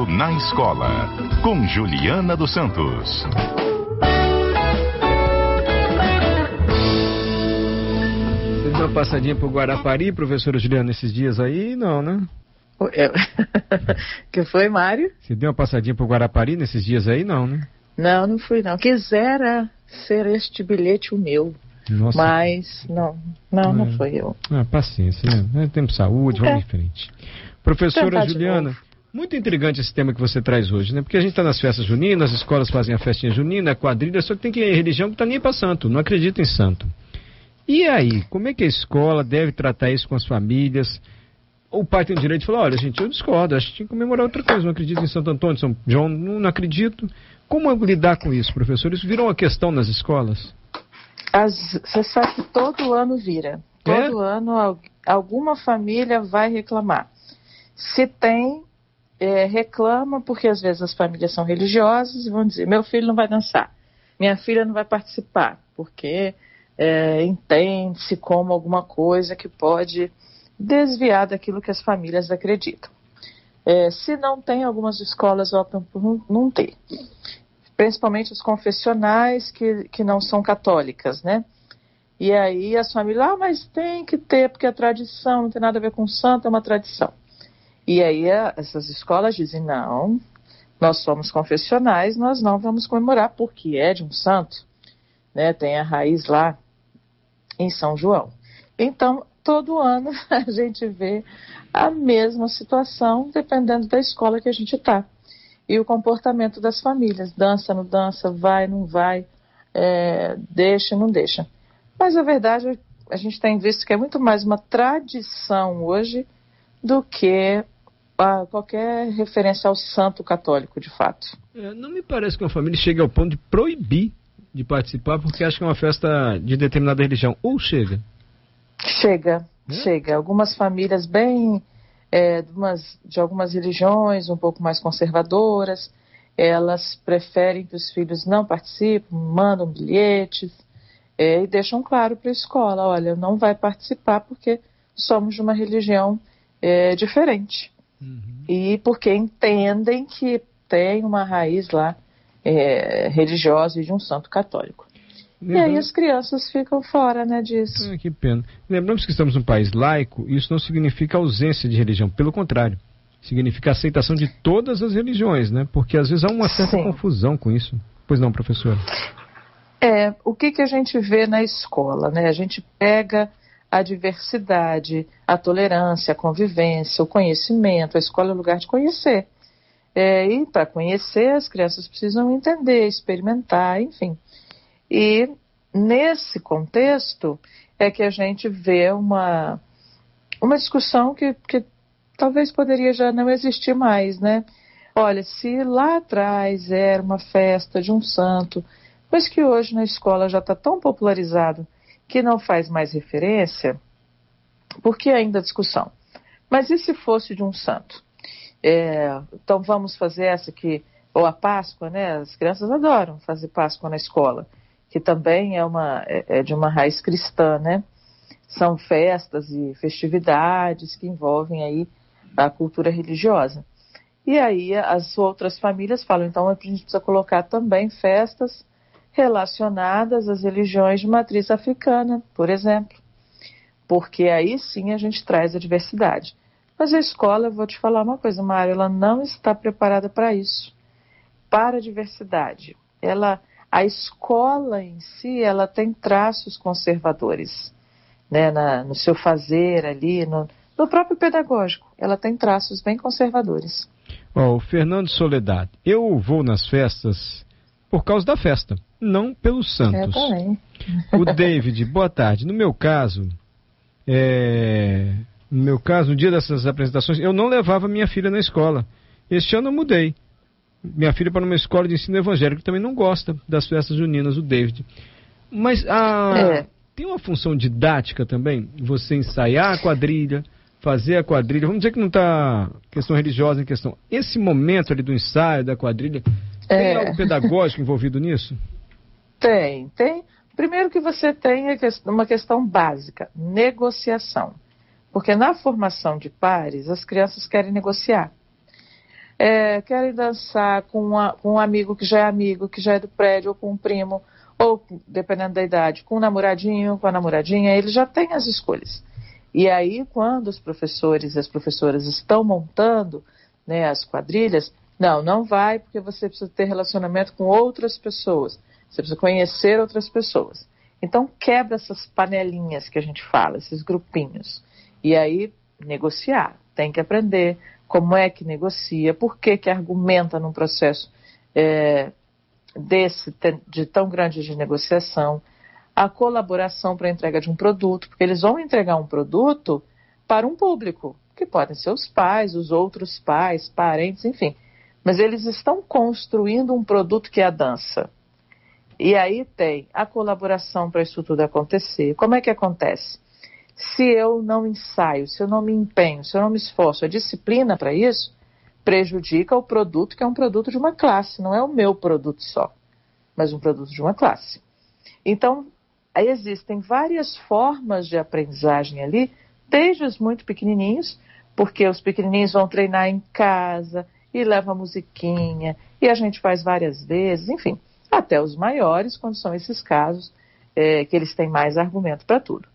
Trabalho na Escola, com Juliana dos Santos. Você deu uma passadinha pro Guarapari, professora Juliana, esses dias aí? Não, né? Eu... que foi, Mário? Você deu uma passadinha pro Guarapari nesses dias aí? Não, né? Não, não fui não. Quisera ser este bilhete o meu. Nossa. Mas não, não, é. não foi eu. Ah, paciência, né? É tempo saúde, vamos é. em frente. Professora Juliana, muito intrigante esse tema que você traz hoje, né? Porque a gente está nas festas juninas, as escolas fazem a festinha junina, a quadrilha, só que tem que religião que está nem para santo, não acredita em santo. E aí, como é que a escola deve tratar isso com as famílias? O pai tem o direito de falar, olha, gente, eu discordo, acho que tinha que comemorar outra coisa, não acredito em Santo Antônio, São João, não, não acredito. Como lidar com isso, professor? Isso virou uma questão nas escolas? As, você sabe que todo ano vira. Todo é? ano alguma família vai reclamar. Se tem, é, reclama, porque às vezes as famílias são religiosas e vão dizer: meu filho não vai dançar, minha filha não vai participar, porque é, entende-se como alguma coisa que pode desviar daquilo que as famílias acreditam. É, se não tem, algumas escolas optam por não, ter principalmente os confessionais que, que não são católicas, né? E aí as famílias, ah, mas tem que ter, porque a tradição não tem nada a ver com santo, é uma tradição. E aí a, essas escolas dizem, não, nós somos confessionais, nós não vamos comemorar, porque é de um santo, né? Tem a raiz lá em São João. Então, todo ano a gente vê a mesma situação, dependendo da escola que a gente está e o comportamento das famílias. Dança, não dança, vai, não vai, é, deixa, não deixa. Mas a verdade, a gente tem visto que é muito mais uma tradição hoje do que a, qualquer referência ao santo católico, de fato. É, não me parece que uma família chegue ao ponto de proibir de participar porque acha que é uma festa de determinada religião. Ou chega? Chega, é? chega. Algumas famílias bem é, de, umas, de algumas religiões um pouco mais conservadoras, elas preferem que os filhos não participem, mandam bilhetes é, e deixam claro para a escola: olha, não vai participar porque somos de uma religião é, diferente. Uhum. E porque entendem que tem uma raiz lá é, religiosa e de um santo católico. Lembrando... E aí as crianças ficam fora né, disso. Ah, que pena. Lembramos que estamos num país laico, e isso não significa ausência de religião, pelo contrário. Significa aceitação de todas as religiões, né? Porque às vezes há uma certa Sim. confusão com isso. Pois não, professora? É, o que, que a gente vê na escola, né? A gente pega a diversidade, a tolerância, a convivência, o conhecimento. A escola é o lugar de conhecer. É, e para conhecer, as crianças precisam entender, experimentar, enfim. E nesse contexto é que a gente vê uma, uma discussão que, que talvez poderia já não existir mais, né? Olha, se lá atrás era uma festa de um santo, mas que hoje na escola já está tão popularizado que não faz mais referência, por que ainda discussão? Mas e se fosse de um santo? É, então vamos fazer essa que, ou a Páscoa, né? As crianças adoram fazer Páscoa na escola que também é, uma, é, é de uma raiz cristã, né? São festas e festividades que envolvem aí a cultura religiosa. E aí as outras famílias falam, então a gente precisa colocar também festas relacionadas às religiões de matriz africana, por exemplo. Porque aí sim a gente traz a diversidade. Mas a escola, eu vou te falar uma coisa, Mário, ela não está preparada para isso. Para a diversidade. Ela a escola em si ela tem traços conservadores, né, na, no seu fazer ali, no, no, próprio pedagógico, ela tem traços bem conservadores. Oh, o Fernando Soledade, eu vou nas festas por causa da festa, não pelos santos. Eu também. O David, boa tarde. No meu caso, é... no meu caso, no dia dessas apresentações, eu não levava minha filha na escola. Este ano eu mudei minha filha para uma escola de ensino evangélico que também não gosta das festas juninas, o David. Mas a, é. tem uma função didática também? Você ensaiar a quadrilha, fazer a quadrilha. Vamos dizer que não está questão religiosa em questão. Esse momento ali do ensaio, da quadrilha, tem é. algo pedagógico envolvido nisso? Tem, tem. Primeiro que você tem uma questão básica, negociação. Porque na formação de pares, as crianças querem negociar. é, querem dançar com, uma, com, um amigo que já é amigo, que já é do prédio, ou com um primo, ou, dependendo da idade, com um namoradinho, com a namoradinha, eles já têm as escolhas. E aí, quando os professores e as professoras estão montando né, as quadrilhas, não, não vai porque você precisa ter relacionamento com outras pessoas, você precisa conhecer outras pessoas. Então, quebra essas panelinhas que a gente fala, esses grupinhos. E aí, negociar. Tem que aprender como é que negocia, por que, que argumenta num processo é, desse, de tão grande de negociação, a colaboração para a entrega de um produto, porque eles vão entregar um produto para um público, que podem ser os pais, os outros pais, parentes, enfim. Mas eles estão construindo um produto que é a dança. E aí tem a colaboração para isso tudo acontecer. Como é que acontece? Se eu não ensaio, se eu não me empenho, se eu não me esforço, a disciplina para isso prejudica o produto que é um produto de uma classe, não é o meu produto só, mas um produto de uma classe. Então, existem várias formas de aprendizagem ali, desde os muito pequenininhos, porque os pequenininhos vão treinar em casa e levam musiquinha, e a gente faz várias vezes, enfim, até os maiores, quando são esses casos é, que eles têm mais argumento para tudo.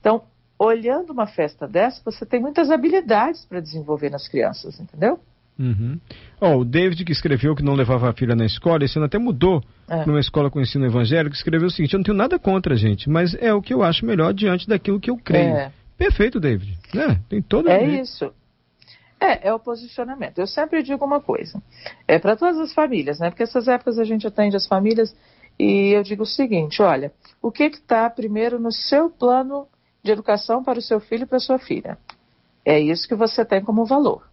Então, olhando uma festa dessa, você tem muitas habilidades para desenvolver nas crianças, entendeu? Uhum. Oh, o David, que escreveu que não levava a filha na escola, esse ano até mudou é. para uma escola com ensino evangélico, escreveu o seguinte: Eu não tenho nada contra, gente, mas é o que eu acho melhor diante daquilo que eu creio. É. Perfeito, David. É, tem todo É isso. É, é o posicionamento. Eu sempre digo uma coisa: é para todas as famílias, né? Porque essas épocas a gente atende as famílias e eu digo o seguinte: olha, o que está primeiro no seu plano de educação para o seu filho e para a sua filha. É isso que você tem como valor.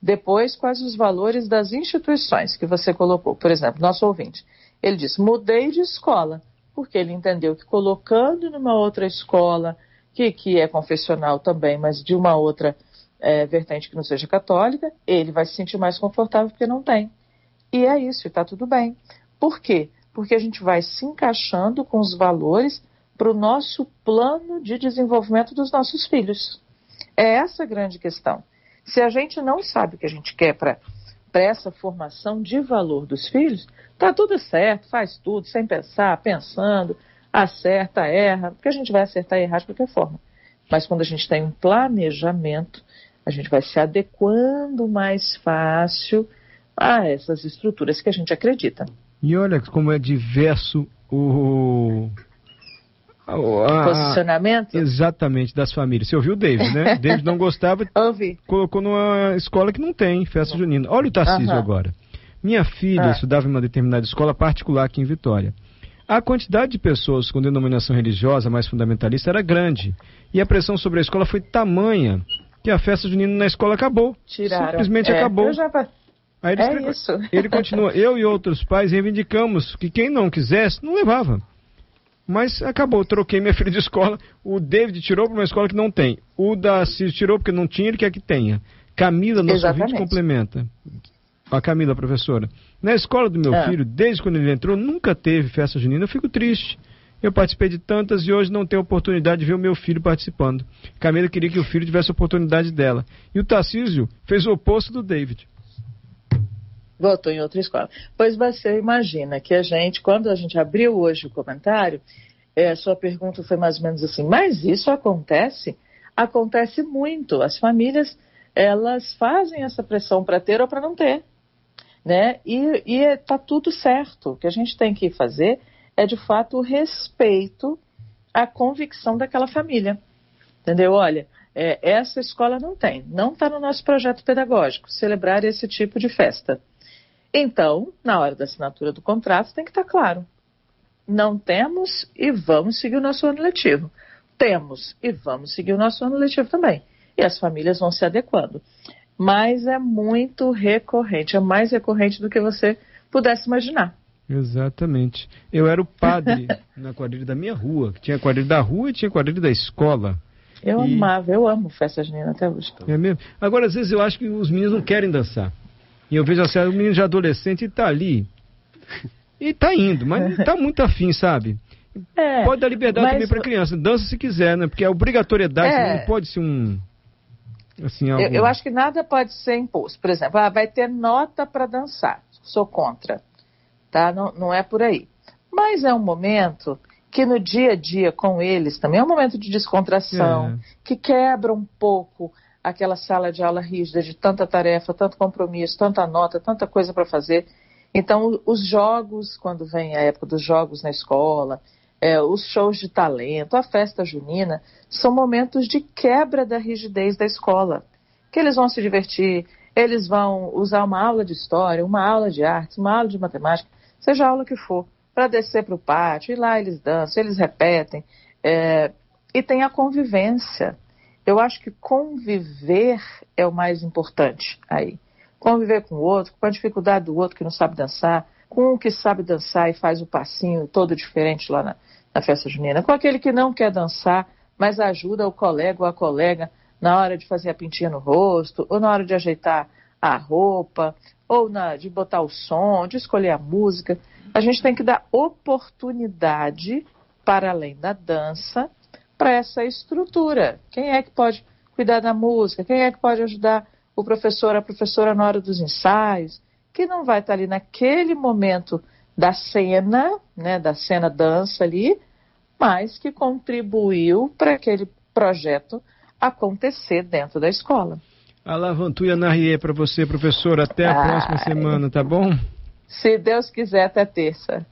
Depois, quais os valores das instituições que você colocou? Por exemplo, nosso ouvinte, ele disse: mudei de escola, porque ele entendeu que colocando numa outra escola, que, que é confessional também, mas de uma outra é, vertente que não seja católica, ele vai se sentir mais confortável porque não tem. E é isso, está tudo bem. Por quê? Porque a gente vai se encaixando com os valores para o nosso plano de desenvolvimento dos nossos filhos. É essa a grande questão. Se a gente não sabe o que a gente quer para essa formação de valor dos filhos, tá tudo certo, faz tudo sem pensar, pensando, acerta, erra, porque a gente vai acertar e errar de qualquer forma. Mas quando a gente tem um planejamento, a gente vai se adequando mais fácil a essas estruturas que a gente acredita. E olha como é diverso o, a, Posicionamento? Exatamente, das famílias. Você ouviu o David, né? David não gostava, Ouvi. colocou numa escola que não tem festa junina. Olha o Tarcísio uh -huh. agora. Minha filha ah. estudava em uma determinada escola particular aqui em Vitória. A quantidade de pessoas com denominação religiosa mais fundamentalista era grande. E a pressão sobre a escola foi tamanha que a festa junina na escola acabou. Tiraram. Simplesmente é, acabou. Já... Aí ele, é isso. ele continua. Eu e outros pais reivindicamos que quem não quisesse, não levava. Mas acabou, troquei minha filha de escola. O David tirou para uma escola que não tem. O da Cis tirou porque não tinha, ele quer que tenha. Camila, nosso ouvinte, complementa. A Camila, professora. Na escola do meu é. filho, desde quando ele entrou, nunca teve festa junina. Eu fico triste. Eu participei de tantas e hoje não tenho oportunidade de ver o meu filho participando. Camila queria que o filho tivesse a oportunidade dela. E o Tarcísio fez o oposto do David. Votou em outra escola. Pois você imagina que a gente, quando a gente abriu hoje o comentário, é, a sua pergunta foi mais ou menos assim, mas isso acontece? Acontece muito. As famílias, elas fazem essa pressão para ter ou para não ter. Né? E está tudo certo. O que a gente tem que fazer é, de fato, o respeito à convicção daquela família. Entendeu? Olha, é, essa escola não tem, não está no nosso projeto pedagógico celebrar esse tipo de festa. Então, na hora da assinatura do contrato, tem que estar claro. Não temos e vamos seguir o nosso ano letivo. Temos e vamos seguir o nosso ano letivo também. E as famílias vão se adequando. Mas é muito recorrente, é mais recorrente do que você pudesse imaginar. Exatamente. Eu era o padre na quadrilha da minha rua. Tinha quadrilha da rua e tinha quadrilha da escola. Eu e... amava, eu amo festa junina até hoje. É mesmo? Agora, às vezes eu acho que os meninos não querem dançar. E eu vejo assim, o menino já adolescente está ali. E está indo, mas está muito afim, sabe? É, Pode dar liberdade mas... também para criança. Dança se quiser, né? Porque a obrigatoriedade é. não pode ser um. Assim, eu, eu, acho que nada pode ser imposto. Por exemplo, ah, vai ter nota para dançar. Sou contra. Tá? Não, não é por aí. Mas é um momento que no dia a dia com eles também é um momento de descontração, é. que quebra um pouco aquela sala de aula rígida de tanta tarefa, tanto compromisso, tanta nota, tanta coisa para fazer. Então, os jogos, quando vem a época dos jogos na escola, é, os shows de talento, a festa junina, são momentos de quebra da rigidez da escola. Que eles vão se divertir, eles vão usar uma aula de história, uma aula de artes, uma aula de matemática, seja a aula que for, para descer para o pátio, e lá eles dançam, eles repetem. É, e tem a convivência. Eu acho que conviver é o mais importante aí. Conviver com o outro, com a dificuldade do outro que não sabe dançar, com o que sabe dançar e faz o passinho todo diferente lá na, na festa junina, com aquele que não quer dançar, mas ajuda o colega ou a colega na hora de fazer a pintinha no rosto, ou na hora de ajeitar a roupa, ou na, de botar o som, de escolher a música. A gente tem que dar oportunidade para além da dança para essa estrutura. Quem é que pode cuidar da música? Quem é que pode ajudar o professor, a professora na hora dos ensaios? Que não vai estar ali naquele momento da cena, né, da cena dança ali, mas que contribuiu para aquele projeto acontecer dentro da escola. Alavantuia Narrier para você, professor. Até a ah, próxima semana, tá bom? Se Deus quiser, até terça.